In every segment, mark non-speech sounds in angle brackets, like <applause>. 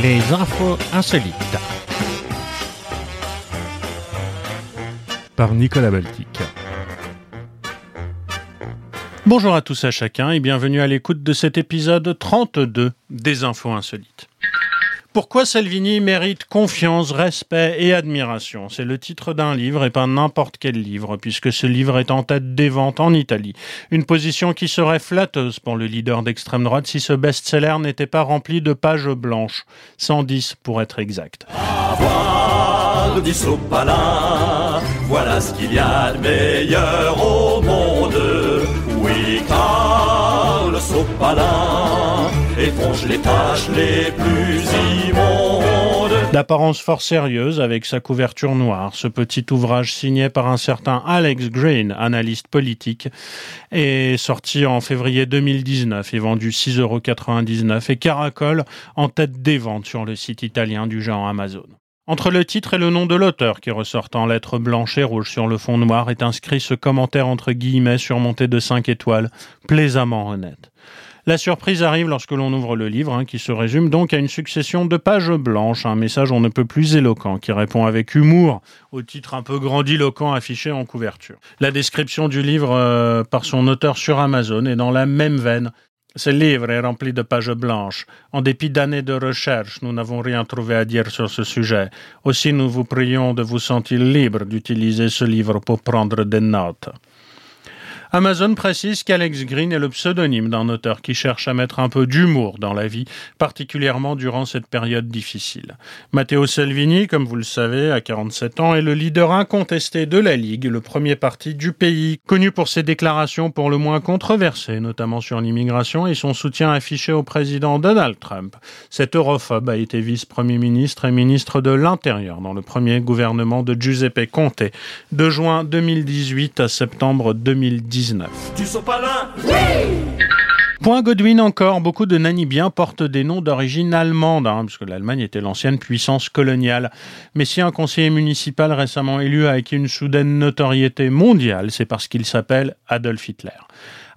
Les infos insolites. Par Nicolas Baltic. Bonjour à tous et à chacun et bienvenue à l'écoute de cet épisode 32 des infos insolites. Pourquoi Salvini mérite confiance, respect et admiration? C'est le titre d'un livre et pas n'importe quel livre, puisque ce livre est en tête des ventes en Italie. Une position qui serait flatteuse pour le leader d'extrême droite si ce best-seller n'était pas rempli de pages blanches. 110 pour être exact. voilà ce qu'il y a de meilleur au monde. D'apparence fort sérieuse, avec sa couverture noire, ce petit ouvrage signé par un certain Alex Green, analyste politique, est sorti en février 2019 et vendu 6,99 euros et caracole en tête des ventes sur le site italien du genre Amazon. Entre le titre et le nom de l'auteur, qui ressort en lettres blanches et rouges sur le fond noir, est inscrit ce commentaire entre guillemets surmonté de cinq étoiles, plaisamment honnête. La surprise arrive lorsque l'on ouvre le livre, hein, qui se résume donc à une succession de pages blanches, un message on ne peut plus éloquent, qui répond avec humour au titre un peu grandiloquent affiché en couverture. La description du livre euh, par son auteur sur Amazon est dans la même veine. Ce livre est rempli de pages blanches. En dépit d'années de recherche, nous n'avons rien trouvé à dire sur ce sujet. Aussi, nous vous prions de vous sentir libre d'utiliser ce livre pour prendre des notes. Amazon précise qu'Alex Green est le pseudonyme d'un auteur qui cherche à mettre un peu d'humour dans la vie, particulièrement durant cette période difficile. Matteo Salvini, comme vous le savez, à 47 ans, est le leader incontesté de la Ligue, le premier parti du pays, connu pour ses déclarations pour le moins controversées, notamment sur l'immigration et son soutien affiché au président Donald Trump. Cet europhobe a été vice-premier ministre et ministre de l'Intérieur dans le premier gouvernement de Giuseppe Conte, de juin 2018 à septembre 2010. Du sopalin Point Godwin encore, beaucoup de Namibiens portent des noms d'origine allemande, hein, puisque l'Allemagne était l'ancienne puissance coloniale. Mais si un conseiller municipal récemment élu a acquis une soudaine notoriété mondiale, c'est parce qu'il s'appelle Adolf Hitler.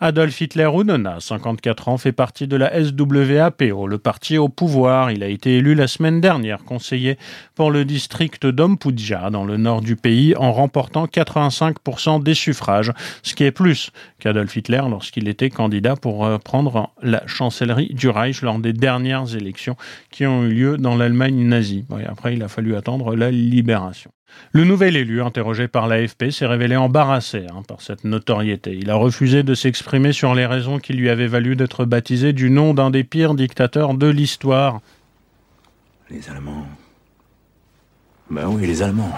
Adolf Hitler Unona, 54 ans, fait partie de la SWAPO, le parti au pouvoir. Il a été élu la semaine dernière conseiller pour le district d'Ompudja, dans le nord du pays, en remportant 85% des suffrages, ce qui est plus qu'Adolf Hitler lorsqu'il était candidat pour prendre la chancellerie du Reich lors des dernières élections qui ont eu lieu dans l'Allemagne nazie. après, il a fallu attendre la libération. Le nouvel élu, interrogé par l'AFP, s'est révélé embarrassé hein, par cette notoriété. Il a refusé de s'exprimer sur les raisons qui lui avaient valu d'être baptisé du nom d'un des pires dictateurs de l'histoire. Les Allemands. Ben oui, les Allemands.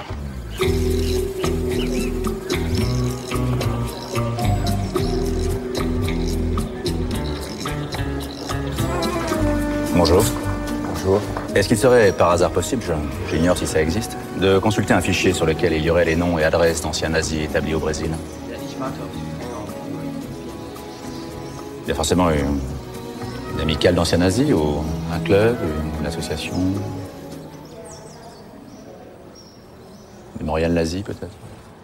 Bonjour. Est-ce qu'il serait par hasard possible, j'ignore si ça existe, de consulter un fichier sur lequel il y aurait les noms et adresses d'anciens nazis établis au Brésil? Il y a forcément une, une amicale d'anciens nazis ou un club, une association? Mémorial nazi peut-être?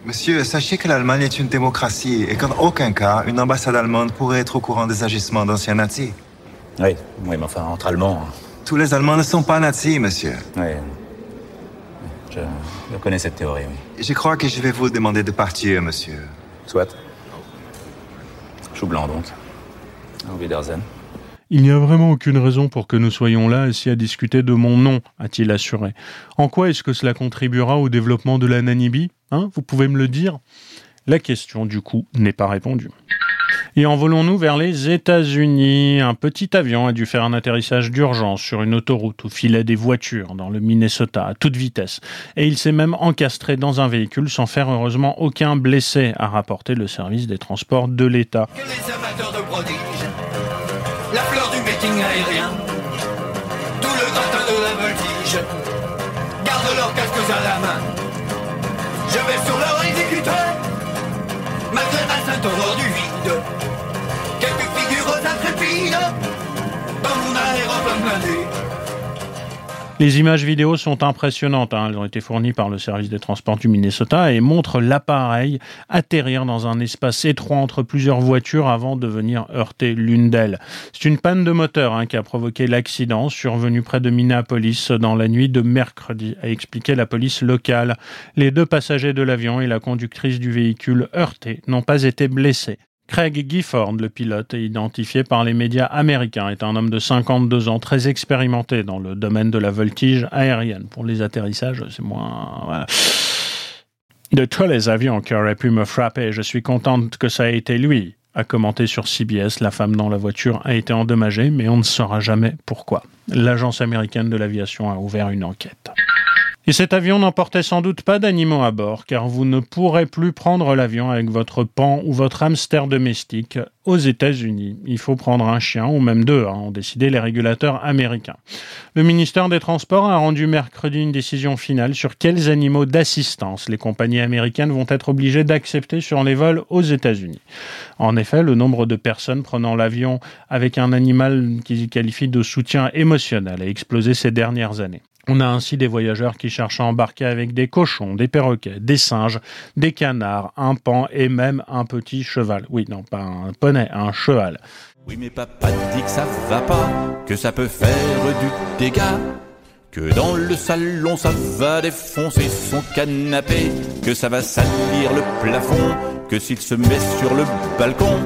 Monsieur, sachez que l'Allemagne est une démocratie et qu'en aucun cas, une ambassade allemande pourrait être au courant des agissements d'anciens nazis. Oui, oui, mais enfin, entre Allemands. Tous les Allemands ne sont pas nazis, monsieur. Oui. Je, connais cette théorie, oui. Je crois que je vais vous demander de partir, monsieur. Soit. Chou blanc, donc. Au Wiedersehen. Il n'y a vraiment aucune raison pour que nous soyons là ici à discuter de mon nom, a-t-il assuré. En quoi est-ce que cela contribuera au développement de la Namibie Hein? Vous pouvez me le dire? La question, du coup, n'est pas répondue. Et envolons-nous vers les États-Unis. Un petit avion a dû faire un atterrissage d'urgence sur une autoroute où filaient des voitures dans le Minnesota à toute vitesse. Et il s'est même encastré dans un véhicule sans faire heureusement aucun blessé, a rapporté le service des transports de l'État. La fleur du meeting aérien, tout le gratin de la voltige, gardent leurs casques à la main. Je vais sur leur exécuteur, malgré la sainte horreur du vide. Les images vidéo sont impressionnantes. Hein. Elles ont été fournies par le service des transports du Minnesota et montrent l'appareil atterrir dans un espace étroit entre plusieurs voitures avant de venir heurter l'une d'elles. C'est une panne de moteur hein, qui a provoqué l'accident survenu près de Minneapolis dans la nuit de mercredi, a expliqué la police locale. Les deux passagers de l'avion et la conductrice du véhicule heurté n'ont pas été blessés. Craig Gifford, le pilote, identifié par les médias américains, est un homme de 52 ans, très expérimenté dans le domaine de la voltige aérienne. Pour les atterrissages, c'est moins... De tous les avions qui auraient pu me frapper, je suis contente que ça ait été lui, a commenté sur CBS. La femme dans la voiture a été endommagée, mais on ne saura jamais pourquoi. L'agence américaine de l'aviation a ouvert une enquête. Et cet avion n'emportait sans doute pas d'animaux à bord, car vous ne pourrez plus prendre l'avion avec votre pan ou votre hamster domestique aux États-Unis. Il faut prendre un chien, ou même deux, hein, ont décidé les régulateurs américains. Le ministère des Transports a rendu mercredi une décision finale sur quels animaux d'assistance les compagnies américaines vont être obligées d'accepter sur les vols aux États-Unis. En effet, le nombre de personnes prenant l'avion avec un animal qu'ils qualifient de soutien émotionnel a explosé ces dernières années. On a ainsi des voyageurs qui cherchent à embarquer avec des cochons, des perroquets, des singes, des canards, un pan et même un petit cheval. Oui, non, pas un poney, un cheval. Oui, mais papa dit que ça va pas, que ça peut faire du dégât. Que dans le salon ça va défoncer son canapé, que ça va salir le plafond, que s'il se met sur le balcon,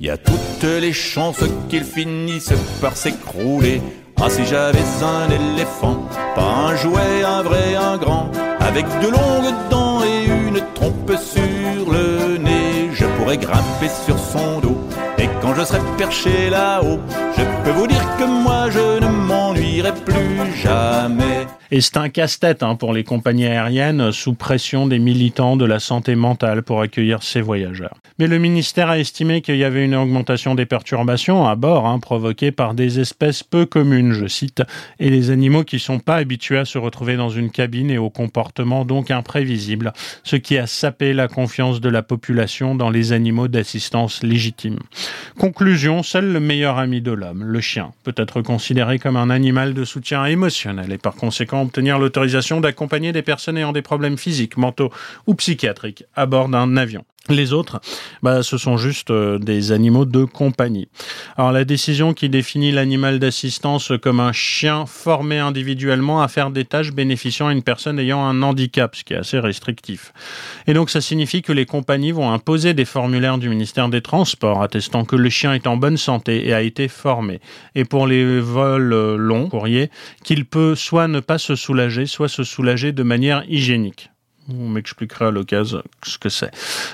il y a toutes les chances qu'il finisse par s'écrouler. Ah si j'avais un éléphant, pas un jouet, un vrai, un grand, avec de longues dents et une trompe sur le nez, je pourrais grimper sur son dos. Et quand je serai perché là-haut, je peux vous dire que moi je ne plus jamais. Et c'est un casse-tête hein, pour les compagnies aériennes sous pression des militants de la santé mentale pour accueillir ces voyageurs. Mais le ministère a estimé qu'il y avait une augmentation des perturbations à bord hein, provoquées par des espèces peu communes, je cite, et les animaux qui sont pas habitués à se retrouver dans une cabine et au comportement donc imprévisible, ce qui a sapé la confiance de la population dans les animaux d'assistance légitime. Conclusion, seul le meilleur ami de l'homme, le chien, peut être considéré comme un animal de soutien émotionnel et par conséquent obtenir l'autorisation d'accompagner des personnes ayant des problèmes physiques, mentaux ou psychiatriques à bord d'un avion. Les autres, bah, ce sont juste euh, des animaux de compagnie. Alors la décision qui définit l'animal d'assistance comme un chien formé individuellement à faire des tâches bénéficiant à une personne ayant un handicap, ce qui est assez restrictif. Et donc ça signifie que les compagnies vont imposer des formulaires du ministère des Transports attestant que le chien est en bonne santé et a été formé. Et pour les vols euh, longs, courriers, qu'il peut soit ne pas se soulager, soit se soulager de manière hygiénique. On m'expliquera à l'occasion ce que c'est.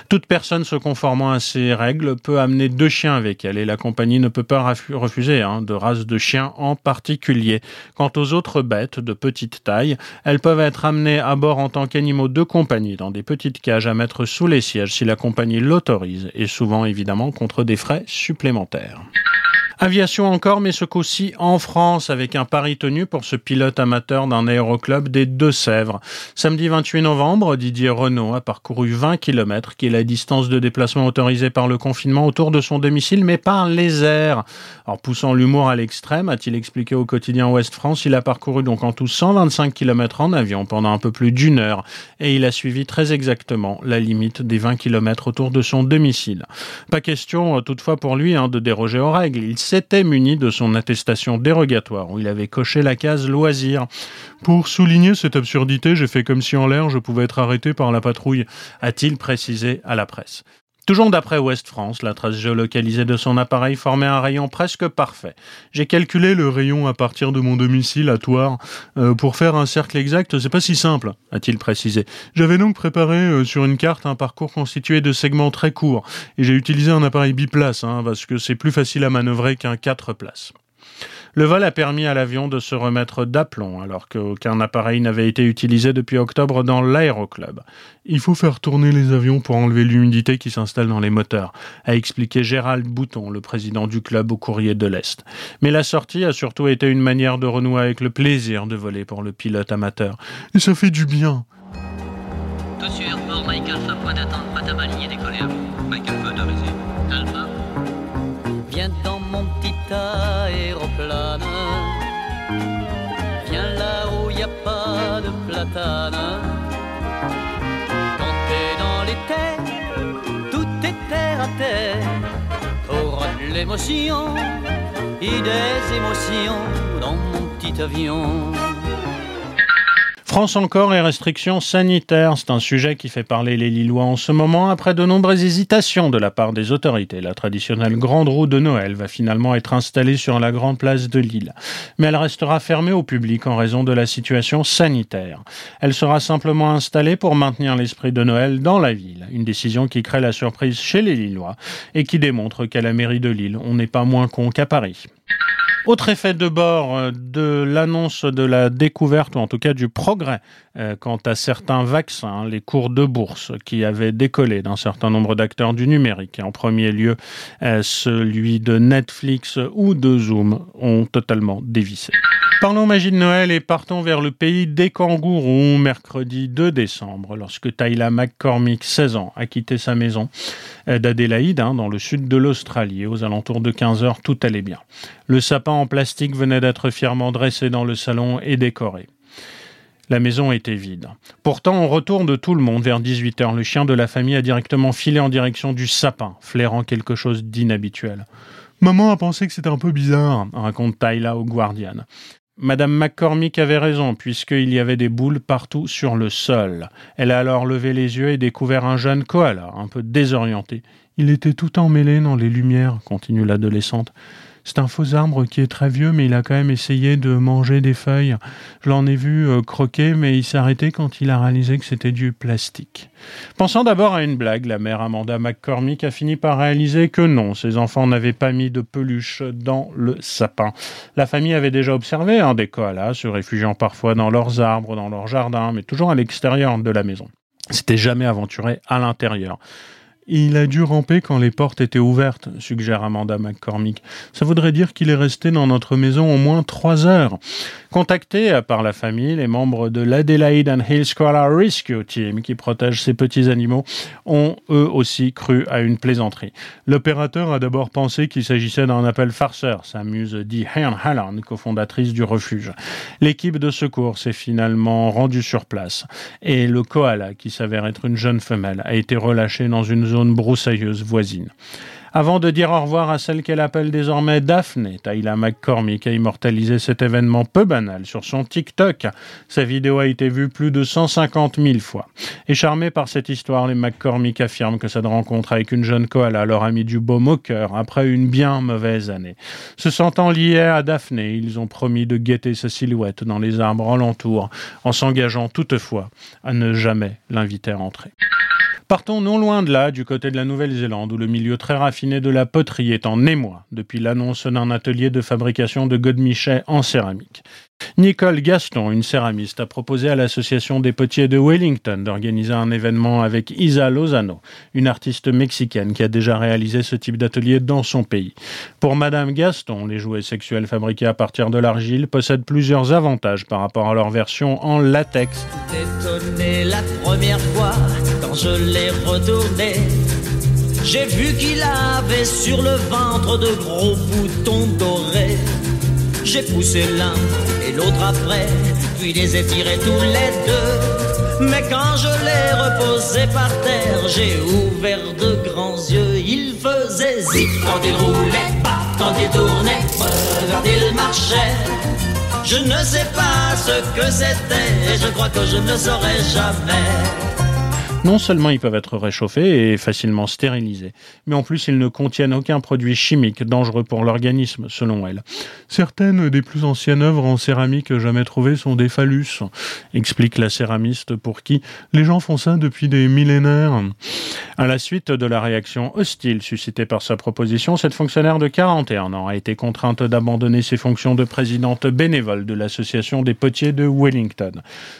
Toute personne se conformant à ces règles peut amener deux chiens avec elle et la compagnie ne peut pas refuser hein, de race de chiens en particulier. Quant aux autres bêtes de petite taille, elles peuvent être amenées à bord en tant qu'animaux de compagnie dans des petites cages à mettre sous les sièges si la compagnie l'autorise et souvent évidemment contre des frais supplémentaires. Aviation encore, mais ce coup-ci en France, avec un pari tenu pour ce pilote amateur d'un aéroclub des Deux-Sèvres. Samedi 28 novembre, Didier Renault a parcouru 20 km, qui est la distance de déplacement autorisée par le confinement autour de son domicile, mais par les airs. Alors, poussant l'humour à l'extrême, a-t-il expliqué au quotidien Ouest France, il a parcouru donc en tout 125 km en avion pendant un peu plus d'une heure, et il a suivi très exactement la limite des 20 km autour de son domicile. Pas question, euh, toutefois, pour lui, hein, de déroger aux règles. S'était muni de son attestation dérogatoire où il avait coché la case loisir. Pour souligner cette absurdité, j'ai fait comme si en l'air je pouvais être arrêté par la patrouille, a-t-il précisé à la presse. Toujours d'après Ouest France, la trace géolocalisée de son appareil formait un rayon presque parfait. J'ai calculé le rayon à partir de mon domicile à Toire. Euh, pour faire un cercle exact, c'est pas si simple, a-t-il précisé. J'avais donc préparé euh, sur une carte un parcours constitué de segments très courts, et j'ai utilisé un appareil biplace, hein, parce que c'est plus facile à manœuvrer qu'un 4 places. Le vol a permis à l'avion de se remettre d'aplomb alors qu'aucun appareil n'avait été utilisé depuis octobre dans l'aéroclub. Il faut faire tourner les avions pour enlever l'humidité qui s'installe dans les moteurs, a expliqué Gérald Bouton, le président du club au courrier de l'Est. Mais la sortie a surtout été une manière de renouer avec le plaisir de voler pour le pilote amateur. Et ça fait du bien. Platane. Quand t'es dans les terres, tout est terre à terre. De l'émotion et des émotions dans mon petit avion. France encore et restrictions sanitaires, c'est un sujet qui fait parler les Lillois en ce moment après de nombreuses hésitations de la part des autorités. La traditionnelle grande roue de Noël va finalement être installée sur la grande place de Lille, mais elle restera fermée au public en raison de la situation sanitaire. Elle sera simplement installée pour maintenir l'esprit de Noël dans la ville, une décision qui crée la surprise chez les Lillois et qui démontre qu'à la mairie de Lille, on n'est pas moins con qu'à Paris. Autre effet de bord euh, de l'annonce de la découverte, ou en tout cas du progrès, euh, quant à certains vaccins, les cours de bourse qui avaient décollé d'un certain nombre d'acteurs du numérique, en premier lieu euh, celui de Netflix ou de Zoom, ont totalement dévissé. Parlons magie de Noël et partons vers le pays des kangourous, mercredi 2 décembre, lorsque Tyla McCormick, 16 ans, a quitté sa maison d'Adélaïde, hein, dans le sud de l'Australie. Aux alentours de 15 heures, tout allait bien. Le sapin en plastique venait d'être fièrement dressé dans le salon et décoré. La maison était vide. Pourtant, au retour de tout le monde, vers 18 heures, le chien de la famille a directement filé en direction du sapin, flairant quelque chose d'inhabituel. Maman a pensé que c'était un peu bizarre, raconte Tyla au Guardian. Madame McCormick avait raison, puisqu'il y avait des boules partout sur le sol. Elle a alors levé les yeux et découvert un jeune koala, un peu désorienté. Il était tout emmêlé dans les lumières, continue l'adolescente. C'est un faux arbre qui est très vieux, mais il a quand même essayé de manger des feuilles. Je l'en ai vu euh, croquer, mais il s'est arrêté quand il a réalisé que c'était du plastique. Pensant d'abord à une blague, la mère Amanda McCormick a fini par réaliser que non, ses enfants n'avaient pas mis de peluche dans le sapin. La famille avait déjà observé un des koalas se réfugiant parfois dans leurs arbres, dans leur jardin, mais toujours à l'extérieur de la maison. C'était jamais aventuré à l'intérieur. Il a dû ramper quand les portes étaient ouvertes, suggère Amanda McCormick. Ça voudrait dire qu'il est resté dans notre maison au moins trois heures. Contactés par la famille, les membres de l'Adelaide and Hills Koala Rescue Team, qui protège ces petits animaux, ont eux aussi cru à une plaisanterie. L'opérateur a d'abord pensé qu'il s'agissait d'un appel farceur, s'amuse dit Helen Halland, cofondatrice du refuge. L'équipe de secours s'est finalement rendue sur place et le koala, qui s'avère être une jeune femelle, a été relâché dans une zone broussailleuse voisine. Avant de dire au revoir à celle qu'elle appelle désormais Daphne, Tyla McCormick a immortalisé cet événement peu banal sur son TikTok. Sa vidéo a été vue plus de 150 000 fois. Et charmé par cette histoire, les McCormick affirment que cette rencontre avec une jeune koala leur a mis du baume au cœur après une bien mauvaise année. Se sentant liés à Daphne, ils ont promis de guetter sa silhouette dans les arbres alentours, en s'engageant toutefois à ne jamais l'inviter à entrer. Partons non loin de là, du côté de la Nouvelle-Zélande, où le milieu très raffiné de la poterie est en émoi depuis l'annonce d'un atelier de fabrication de godemichets en céramique. Nicole Gaston, une céramiste, a proposé à l'association des potiers de Wellington d'organiser un événement avec Isa Lozano, une artiste mexicaine qui a déjà réalisé ce type d'atelier dans son pays. Pour Madame Gaston, les jouets sexuels fabriqués à partir de l'argile possèdent plusieurs avantages par rapport à leur version en latex. Quand je l'ai retourné. J'ai vu qu'il avait sur le ventre de gros boutons dorés. J'ai poussé l'un et l'autre après, puis les ai tous les deux. Mais quand je l'ai reposé par terre, j'ai ouvert de grands yeux. Il faisait zip quand il roulait, pas quand il tournait, quand il marchait. Je ne sais pas ce que c'était, et je crois que je ne le saurai jamais. Non seulement ils peuvent être réchauffés et facilement stérilisés, mais en plus ils ne contiennent aucun produit chimique dangereux pour l'organisme, selon elle. Certaines des plus anciennes œuvres en céramique jamais trouvées sont des phallus, explique la céramiste pour qui les gens font ça depuis des millénaires. À la suite de la réaction hostile suscitée par sa proposition, cette fonctionnaire de 41 ans a été contrainte d'abandonner ses fonctions de présidente bénévole de l'association des potiers de Wellington.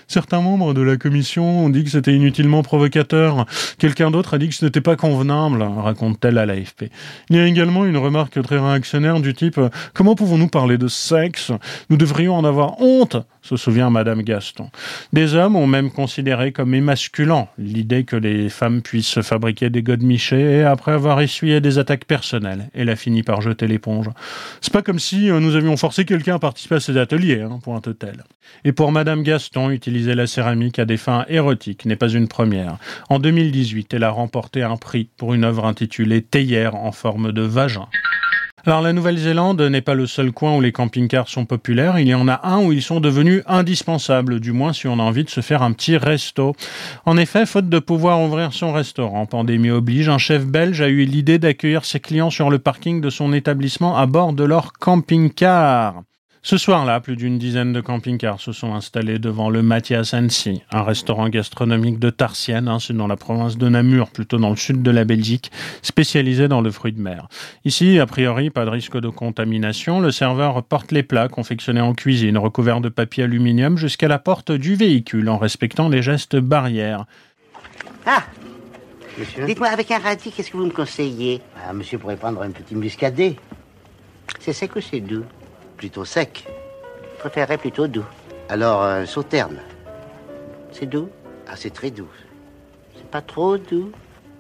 Certains membres de la commission ont dit que c'était inutilement provoqué Quelqu'un d'autre a dit que ce n'était pas convenable, raconte-t-elle à l'AFP. Il y a également une remarque très réactionnaire du type Comment pouvons-nous parler de sexe? Nous devrions en avoir honte se souvient Madame Gaston. Des hommes ont même considéré comme émasculant l'idée que les femmes puissent fabriquer des godemichés et après avoir essuyé des attaques personnelles, elle a fini par jeter l'éponge. C'est pas comme si euh, nous avions forcé quelqu'un à participer à ces ateliers, hein, pointe-t-elle. Et pour Madame Gaston, utiliser la céramique à des fins érotiques n'est pas une première. En 2018, elle a remporté un prix pour une œuvre intitulée Théière en forme de vagin. Alors la Nouvelle-Zélande n'est pas le seul coin où les camping-cars sont populaires, il y en a un où ils sont devenus indispensables, du moins si on a envie de se faire un petit resto. En effet, faute de pouvoir ouvrir son restaurant, pandémie oblige, un chef belge a eu l'idée d'accueillir ses clients sur le parking de son établissement à bord de leur camping-car. Ce soir-là, plus d'une dizaine de camping-cars se sont installés devant le Mathias Annecy, un restaurant gastronomique de Tarsienne, hein, c'est dans la province de Namur, plutôt dans le sud de la Belgique, spécialisé dans le fruit de mer. Ici, a priori, pas de risque de contamination. Le serveur porte les plats confectionnés en cuisine, recouverts de papier aluminium, jusqu'à la porte du véhicule, en respectant les gestes barrières. Ah Monsieur Dites-moi, avec un radis, qu'est-ce que vous me conseillez? Ah, Monsieur pourrait prendre un petit muscadet. C'est sec ou c'est doux? Plutôt sec. Je préférerais plutôt doux. Alors, un sauterne. C'est doux? Ah, c'est très doux. C'est pas trop doux?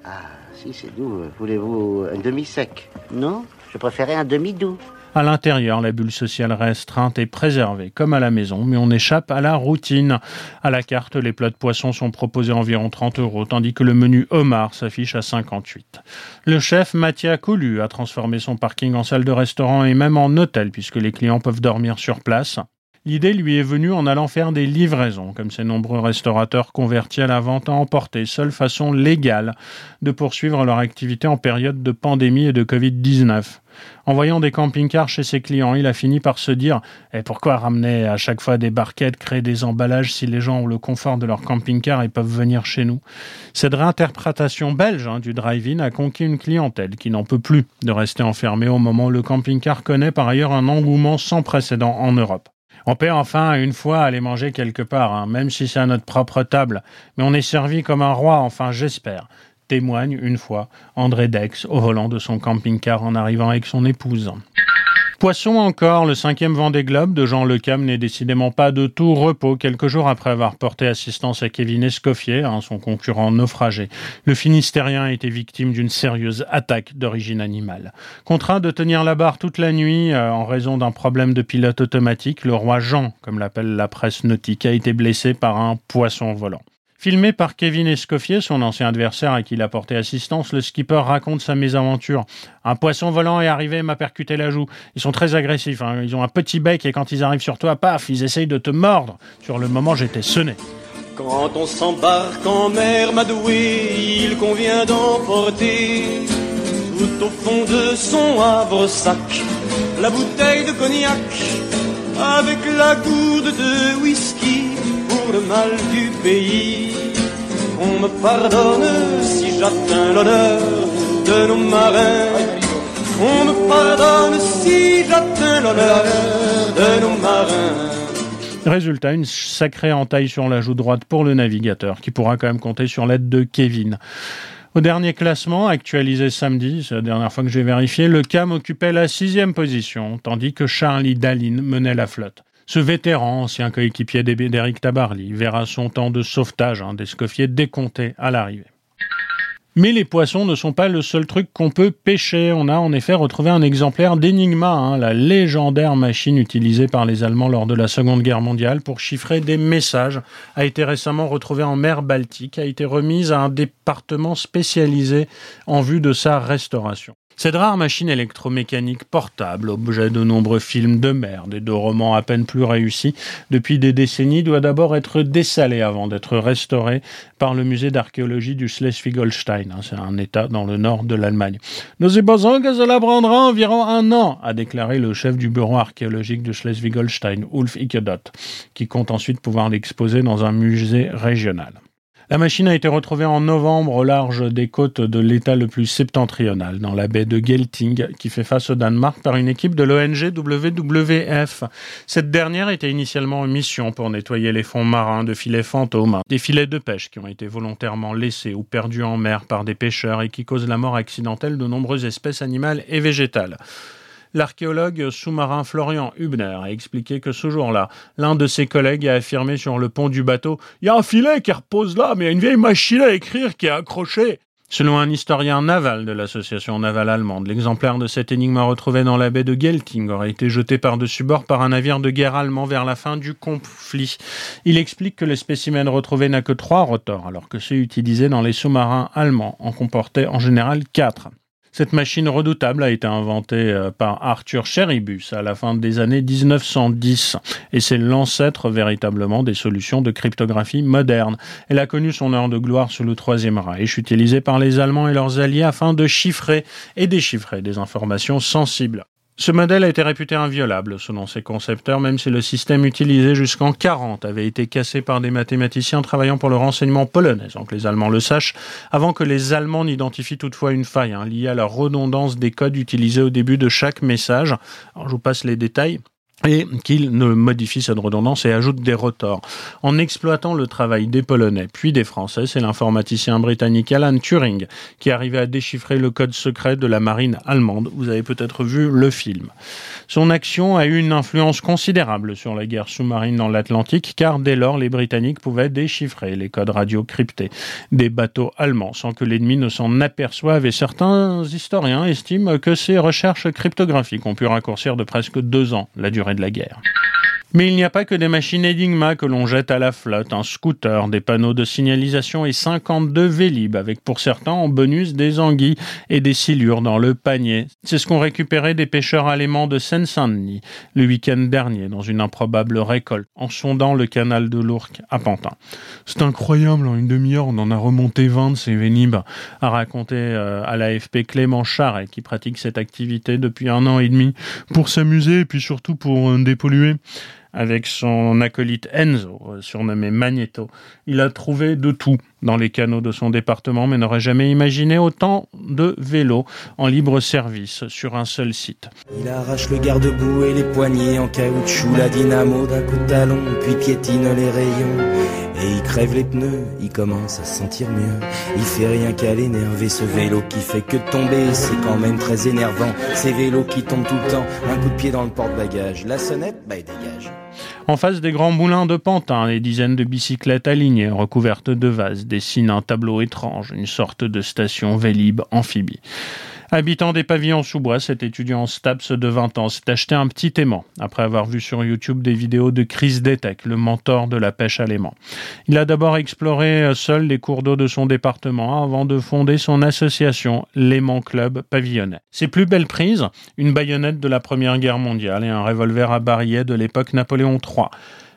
Ah, si, c'est doux. Voulez-vous un demi-sec? Non Je préférais un demi-doux. À l'intérieur, la bulle sociale restreinte est préservée, comme à la maison, mais on échappe à la routine. À la carte, les plats de poisson sont proposés à environ 30 euros, tandis que le menu homard s'affiche à 58. Le chef Mathia Coulu a transformé son parking en salle de restaurant et même en hôtel, puisque les clients peuvent dormir sur place. L'idée lui est venue en allant faire des livraisons, comme ces nombreux restaurateurs convertis à la vente à emporter, seule façon légale de poursuivre leur activité en période de pandémie et de Covid-19. En voyant des camping-cars chez ses clients, il a fini par se dire Et pourquoi ramener à chaque fois des barquettes, créer des emballages si les gens ont le confort de leur camping-car et peuvent venir chez nous? Cette réinterprétation belge hein, du drive-in a conquis une clientèle qui n'en peut plus de rester enfermée au moment où le camping-car connaît par ailleurs un engouement sans précédent en Europe. On peut enfin, une fois, aller manger quelque part, hein, même si c'est à notre propre table. Mais on est servi comme un roi, enfin j'espère. Témoigne, une fois, André Dex au volant de son camping-car en arrivant avec son épouse. Poisson encore, le cinquième Vendée Globe de Jean Lecam n'est décidément pas de tout repos quelques jours après avoir porté assistance à Kevin Escoffier, hein, son concurrent naufragé. Le Finistérien a été victime d'une sérieuse attaque d'origine animale. Contraint de tenir la barre toute la nuit euh, en raison d'un problème de pilote automatique, le roi Jean, comme l'appelle la presse nautique, a été blessé par un poisson volant. Filmé par Kevin Escoffier, son ancien adversaire à qui il a porté assistance, le skipper raconte sa mésaventure. Un poisson volant est arrivé et m'a percuté la joue. Ils sont très agressifs, hein. ils ont un petit bec et quand ils arrivent sur toi, paf, ils essayent de te mordre. Sur le moment, j'étais sonné. Quand on s'embarque en mer Madoué, il convient d'emporter tout au fond de son havre-sac la bouteille de cognac avec la gourde de whisky le mal du pays. On me pardonne si j'atteins l'honneur de nos marins. On me pardonne si j'atteins l'honneur de nos marins. Résultat, une sacrée entaille sur la joue droite pour le navigateur, qui pourra quand même compter sur l'aide de Kevin. Au dernier classement, actualisé samedi, c'est la dernière fois que j'ai vérifié, le CAM occupait la sixième position, tandis que Charlie Dallin menait la flotte. Ce vétéran, ancien coéquipier d'Éric Tabarly, verra son temps de sauvetage hein, d'Escoffier décompté à l'arrivée. Mais les poissons ne sont pas le seul truc qu'on peut pêcher. On a en effet retrouvé un exemplaire d'Enigma, hein, la légendaire machine utilisée par les Allemands lors de la Seconde Guerre mondiale pour chiffrer des messages. A été récemment retrouvée en mer Baltique, a été remise à un département spécialisé en vue de sa restauration. Cette rare machine électromécanique portable, objet de nombreux films de merde et de romans à peine plus réussis depuis des décennies, doit d'abord être dessalée avant d'être restaurée par le musée d'archéologie du Schleswig-Holstein. C'est un État dans le nord de l'Allemagne. Nous supposons que cela prendra environ un an, a déclaré le chef du bureau archéologique de Schleswig-Holstein, Ulf Ikedot, qui compte ensuite pouvoir l'exposer dans un musée régional. La machine a été retrouvée en novembre au large des côtes de l'État le plus septentrional, dans la baie de Gelting, qui fait face au Danemark par une équipe de l'ONG WWF. Cette dernière était initialement en mission pour nettoyer les fonds marins de filets fantômes, des filets de pêche qui ont été volontairement laissés ou perdus en mer par des pêcheurs et qui causent la mort accidentelle de nombreuses espèces animales et végétales. L'archéologue sous-marin Florian Hubner a expliqué que ce jour-là, l'un de ses collègues a affirmé sur le pont du bateau « Il y a un filet qui repose là, mais il y a une vieille machine à écrire qui est accrochée !» Selon un historien naval de l'association navale allemande, l'exemplaire de cette énigme retrouvé dans la baie de Gelting aurait été jeté par-dessus bord par un navire de guerre allemand vers la fin du conflit. Il explique que le spécimen retrouvé n'a que trois rotors, alors que ceux utilisés dans les sous-marins allemands en comportaient en général quatre. Cette machine redoutable a été inventée euh, par Arthur Cheribus à la fin des années 1910 et c'est l'ancêtre véritablement des solutions de cryptographie moderne. Elle a connu son heure de gloire sous le Troisième Reich, utilisée par les Allemands et leurs alliés afin de chiffrer et déchiffrer des informations sensibles. Ce modèle a été réputé inviolable selon ses concepteurs, même si le système utilisé jusqu'en 40 avait été cassé par des mathématiciens travaillant pour le renseignement polonais, sans que les Allemands le sachent, avant que les Allemands n'identifient toutefois une faille hein, liée à la redondance des codes utilisés au début de chaque message. Je vous passe les détails et qu'il ne modifie cette redondance et ajoute des rotors. En exploitant le travail des Polonais puis des Français, c'est l'informaticien britannique Alan Turing qui arrivait à déchiffrer le code secret de la marine allemande. Vous avez peut-être vu le film. Son action a eu une influence considérable sur la guerre sous-marine dans l'Atlantique car dès lors les Britanniques pouvaient déchiffrer les codes radio cryptés des bateaux allemands sans que l'ennemi ne s'en aperçoive et certains historiens estiment que ces recherches cryptographiques ont pu raccourcir de presque deux ans la durée de la guerre. Mais il n'y a pas que des machines Enigma que l'on jette à la flotte, un scooter, des panneaux de signalisation et 52 Vélib, avec pour certains en bonus des anguilles et des silures dans le panier. C'est ce qu'ont récupéré des pêcheurs allemands de Seine-Saint-Denis le week-end dernier dans une improbable récolte, en sondant le canal de l'Ourcq à Pantin. C'est incroyable, en une demi-heure on en a remonté 20 de ces Vélib, a raconté euh, à l'AFP Clément Charret, qui pratique cette activité depuis un an et demi, pour s'amuser et puis surtout pour euh, dépolluer avec son acolyte Enzo, euh, surnommé Magneto. Il a trouvé de tout dans les canaux de son département, mais n'aurait jamais imaginé autant de vélos en libre service sur un seul site. Il arrache le garde-boue et les poignées en caoutchouc, la dynamo d'un coup de talon, puis piétine les rayons. Et il crève les pneus, il commence à se sentir mieux. Il fait rien qu'à l'énerver ce vélo qui fait que tomber, c'est quand même très énervant. Ces vélos qui tombent tout le temps, un coup de pied dans le porte-bagages. La sonnette, bah il dégage. En face des grands moulins de Pantin, des dizaines de bicyclettes alignées, recouvertes de vases, dessinent un tableau étrange, une sorte de station Vélib amphibie. Habitant des pavillons sous bois, cet étudiant en STAPS de 20 ans s'est acheté un petit aimant après avoir vu sur YouTube des vidéos de Chris Detek, le mentor de la pêche à l'aimant. Il a d'abord exploré seul les cours d'eau de son département avant de fonder son association, l'Aimant Club Pavillonnais. Ses plus belles prises, une baïonnette de la Première Guerre mondiale et un revolver à barillet de l'époque Napoléon III.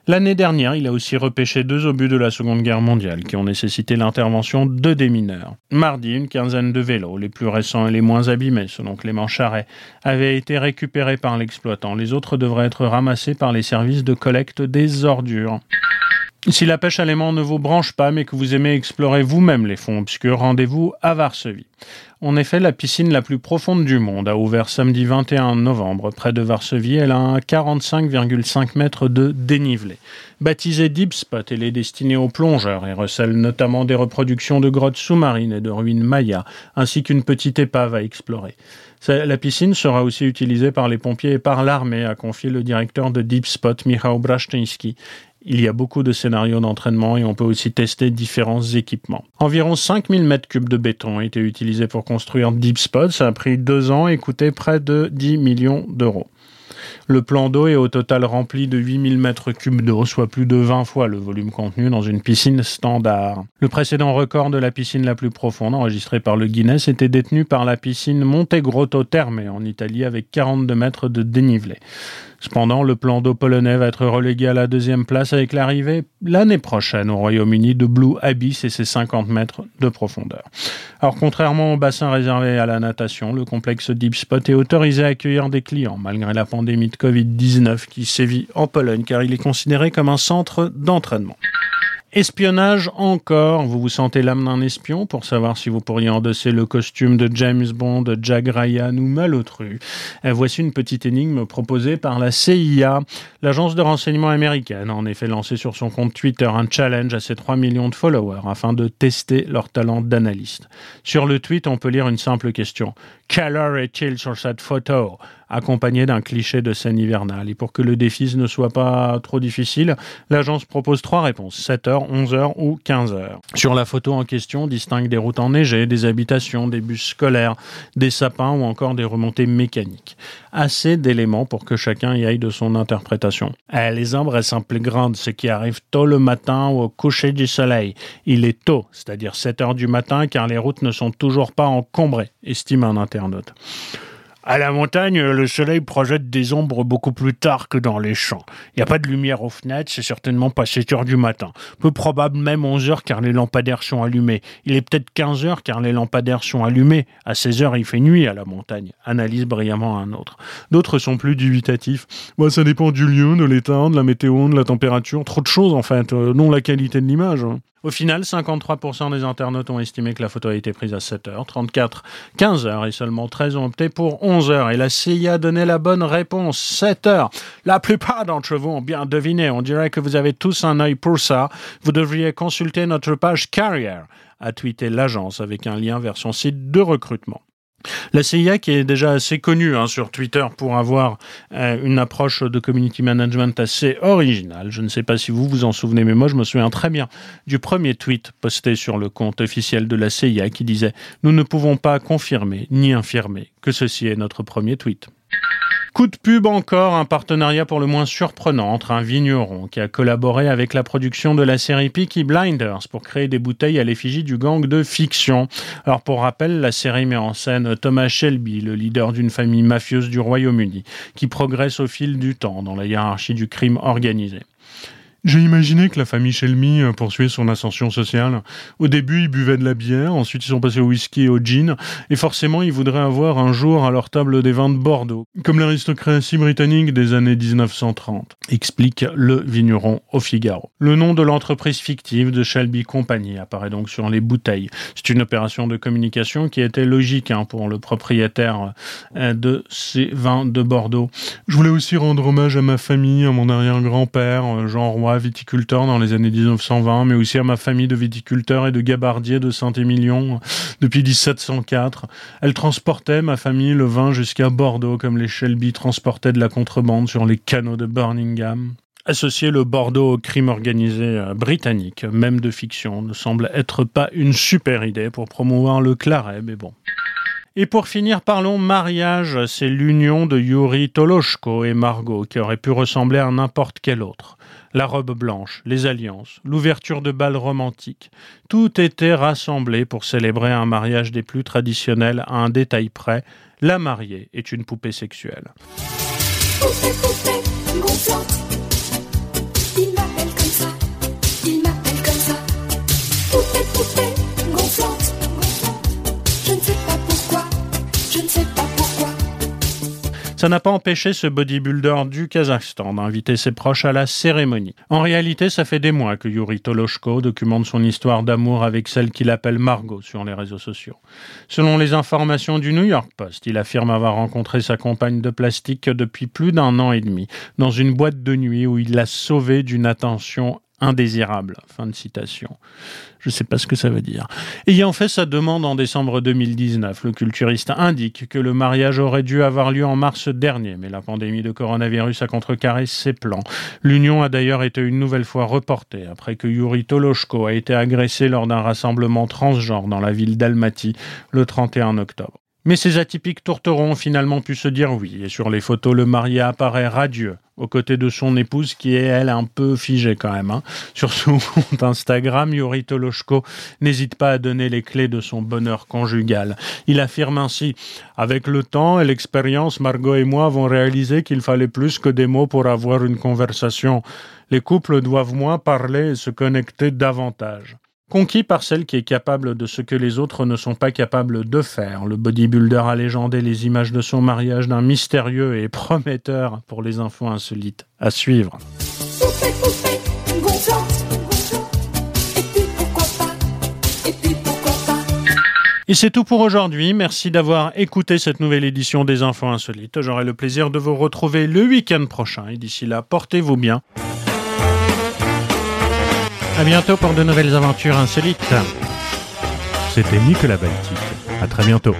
L'année dernière, il a aussi repêché deux obus de la Seconde Guerre mondiale qui ont nécessité l'intervention de démineurs. Mardi, une quinzaine de vélos, les plus récents et les moins abîmés, selon Clément Charret, avaient été récupérés par l'exploitant. Les autres devraient être ramassés par les services de collecte des ordures. Si la pêche à l'aimant ne vous branche pas, mais que vous aimez explorer vous-même les fonds obscurs, rendez-vous à Varsovie. En effet, la piscine la plus profonde du monde a ouvert samedi 21 novembre près de Varsovie. Elle a 45,5 mètres de dénivelé. Baptisée Deep Spot, elle est destinée aux plongeurs et recèle notamment des reproductions de grottes sous-marines et de ruines mayas, ainsi qu'une petite épave à explorer. La piscine sera aussi utilisée par les pompiers et par l'armée, a confié le directeur de Deep Spot, Michał Braszczyński. Il y a beaucoup de scénarios d'entraînement et on peut aussi tester différents équipements. Environ 5000 mètres cubes de béton ont été utilisés pour construire Deep Spot. Ça a pris deux ans et coûté près de 10 millions d'euros. Le plan d'eau est au total rempli de 8000 mètres cubes d'eau, soit plus de 20 fois le volume contenu dans une piscine standard. Le précédent record de la piscine la plus profonde, enregistré par le Guinness, était détenu par la piscine Monte Grotto Terme en Italie avec 42 mètres de dénivelé. Cependant, le plan d'eau polonais va être relégué à la deuxième place avec l'arrivée l'année prochaine au Royaume-Uni de Blue Abyss et ses 50 mètres de profondeur. Alors, contrairement au bassin réservé à la natation, le complexe Deep Spot est autorisé à accueillir des clients malgré la pandémie de Covid-19 qui sévit en Pologne car il est considéré comme un centre d'entraînement. Espionnage encore. Vous vous sentez l'âme d'un espion pour savoir si vous pourriez endosser le costume de James Bond, Jack Ryan ou Malotru. Euh, voici une petite énigme proposée par la CIA. L'agence de renseignement américaine a en effet lancé sur son compte Twitter un challenge à ses 3 millions de followers afin de tester leur talent d'analyste. Sur le tweet, on peut lire une simple question. Heure est-il sur cette photo accompagné d'un cliché de scène hivernale. Et pour que le défi ne soit pas trop difficile, l'agence propose trois réponses, 7h, 11h ou 15h. Sur la photo en question, on distingue des routes enneigées, des habitations, des bus scolaires, des sapins ou encore des remontées mécaniques. Assez d'éléments pour que chacun y aille de son interprétation. Eh, les ombres elles sont plus grandes, ce qui arrive tôt le matin ou au coucher du soleil. Il est tôt, c'est-à-dire 7 heures du matin, car les routes ne sont toujours pas encombrées, estime un internaute. À la montagne, le soleil projette des ombres beaucoup plus tard que dans les champs. Il n'y a pas de lumière aux fenêtres, c'est certainement pas 7 heures du matin. Peu probable même 11 heures car les lampadaires sont allumés. Il est peut-être 15 heures car les lampadaires sont allumés. À 16 heures, il fait nuit à la montagne. Analyse brillamment un autre. D'autres sont plus dubitatifs. Moi, ça dépend du lieu, de l'état, de la météo, de la température. Trop de choses en fait, euh, non la qualité de l'image. hein. Au final, 53% des internautes ont estimé que la photo a été prise à 7h, 34 15h et seulement 13 ont opté pour 11h. Et la CIA donnait la bonne réponse, 7h. La plupart d'entre vous ont bien deviné. On dirait que vous avez tous un œil pour ça. Vous devriez consulter notre page Carrier, a tweeté l'agence avec un lien vers son site de recrutement. La CIA, qui est déjà assez connue hein, sur Twitter pour avoir euh, une approche de community management assez originale. Je ne sais pas si vous vous en souvenez, mais moi je me souviens très bien du premier tweet posté sur le compte officiel de la CIA qui disait « Nous ne pouvons pas confirmer ni infirmer que ceci est notre premier tweet ». Coup de pub encore, un partenariat pour le moins surprenant entre un vigneron qui a collaboré avec la production de la série Peaky Blinders pour créer des bouteilles à l'effigie du gang de fiction. Alors pour rappel, la série met en scène Thomas Shelby, le leader d'une famille mafieuse du Royaume-Uni, qui progresse au fil du temps dans la hiérarchie du crime organisé. J'ai imaginé que la famille Shelby euh, poursuivait son ascension sociale. Au début, ils buvaient de la bière, ensuite ils sont passés au whisky et au gin, et forcément ils voudraient avoir un jour à leur table des vins de Bordeaux, comme l'aristocratie britannique des années 1930, explique le vigneron au Figaro. Le nom de l'entreprise fictive de Shelby Company apparaît donc sur les bouteilles. C'est une opération de communication qui était logique hein, pour le propriétaire euh, de ces vins de Bordeaux. Je voulais aussi rendre hommage à ma famille, à mon arrière-grand-père, euh, Jean Roy, viticulteur dans les années 1920, mais aussi à ma famille de viticulteurs et de gabardiers de Saint-Émilion depuis 1704. Elle transportait, ma famille, le vin jusqu'à Bordeaux, comme les Shelby transportaient de la contrebande sur les canaux de Birmingham. Associer le Bordeaux au crime organisé euh, britannique, même de fiction, ne semble être pas une super idée pour promouvoir le claret, mais bon. Et pour finir, parlons mariage. C'est l'union de Yuri Toloshko et Margot qui aurait pu ressembler à n'importe quel autre. La robe blanche, les alliances, l'ouverture de bal romantique, tout était rassemblé pour célébrer un mariage des plus traditionnels à un détail près. La mariée est une poupée sexuelle. Ça n'a pas empêché ce bodybuilder du Kazakhstan d'inviter ses proches à la cérémonie. En réalité, ça fait des mois que Yuri Toloshko documente son histoire d'amour avec celle qu'il appelle Margot sur les réseaux sociaux. Selon les informations du New York Post, il affirme avoir rencontré sa compagne de plastique depuis plus d'un an et demi, dans une boîte de nuit où il l'a sauvée d'une attention indésirable. Fin de citation. Je ne sais pas ce que ça veut dire. Ayant fait sa demande en décembre 2019, le culturiste indique que le mariage aurait dû avoir lieu en mars dernier, mais la pandémie de coronavirus a contrecarré ses plans. L'union a d'ailleurs été une nouvelle fois reportée après que Yuri Toloshko a été agressé lors d'un rassemblement transgenre dans la ville d'Almaty le 31 octobre. Mais ces atypiques tourterons ont finalement pu se dire oui, et sur les photos, le marié apparaît radieux, aux côtés de son épouse qui est, elle, un peu figée quand même. hein. Sur son <laughs> compte Instagram, Yuri Toloshko n'hésite pas à donner les clés de son bonheur conjugal. Il affirme ainsi « Avec le temps et l'expérience, Margot et moi avons réalisé qu'il fallait plus que des mots pour avoir une conversation. Les couples doivent moins parler et se connecter davantage. » Conquis par celle qui est capable de ce que les autres ne sont pas capables de faire, le bodybuilder a légendé les images de son mariage d'un mystérieux et <laughs> prometteur pour les infos insolites à suivre. Et c'est tout pour aujourd'hui. Merci d'avoir écouté cette nouvelle édition des Infos Insolites. J'aurai le plaisir de vous retrouver le week-end prochain. Et d'ici là, portez-vous bien. À bientôt pour de nouvelles aventures insolites. C'était Nicolas Baltic. À très bientôt.